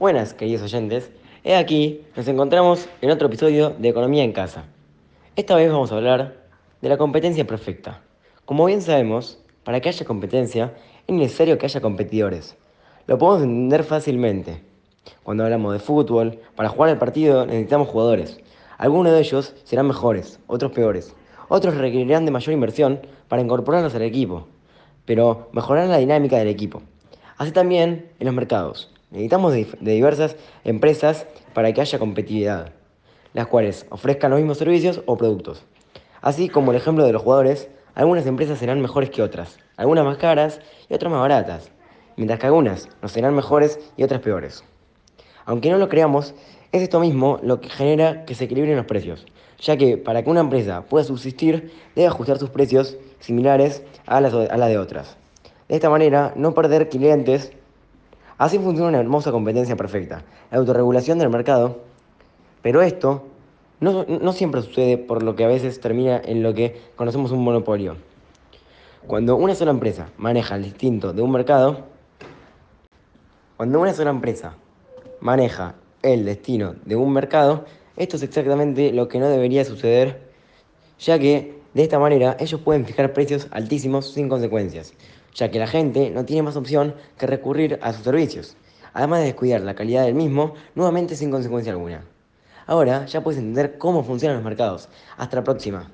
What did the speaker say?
Buenas, queridos oyentes. He aquí, nos encontramos en otro episodio de Economía en Casa. Esta vez vamos a hablar de la competencia perfecta. Como bien sabemos, para que haya competencia es necesario que haya competidores. Lo podemos entender fácilmente. Cuando hablamos de fútbol, para jugar el partido necesitamos jugadores. Algunos de ellos serán mejores, otros peores. Otros requerirán de mayor inversión para incorporarlos al equipo, pero mejorar la dinámica del equipo. Así también en los mercados. Necesitamos de, diversas empresas para que haya competitividad, las cuales ofrezcan los mismos servicios o productos. Así como el ejemplo de los jugadores, algunas empresas serán mejores que otras, algunas más caras y otras más baratas, mientras que algunas no serán mejores y otras peores. Aunque no lo creamos, es esto mismo lo que genera que se equilibren los precios, ya que para que una empresa pueda subsistir debe ajustar sus precios similares a las de otras. De esta manera, no perder clientes Así funciona una hermosa competencia perfecta, la autorregulación del mercado. Pero esto no, no, siempre sucede por lo que a veces termina en lo que conocemos un monopolio. Cuando una sola empresa maneja el distinto de un mercado, cuando una sola empresa maneja el destino de un mercado, esto es exactamente lo que no debería suceder, ya que de esta manera ellos pueden fijar precios altísimos sin consecuencias ya que la gente no tiene más opción que recurrir a sus servicios, además de descuidar la calidad del mismo, nuevamente sin consecuencia alguna. Ahora ya puedes entender cómo funcionan los mercados. Hasta la próxima.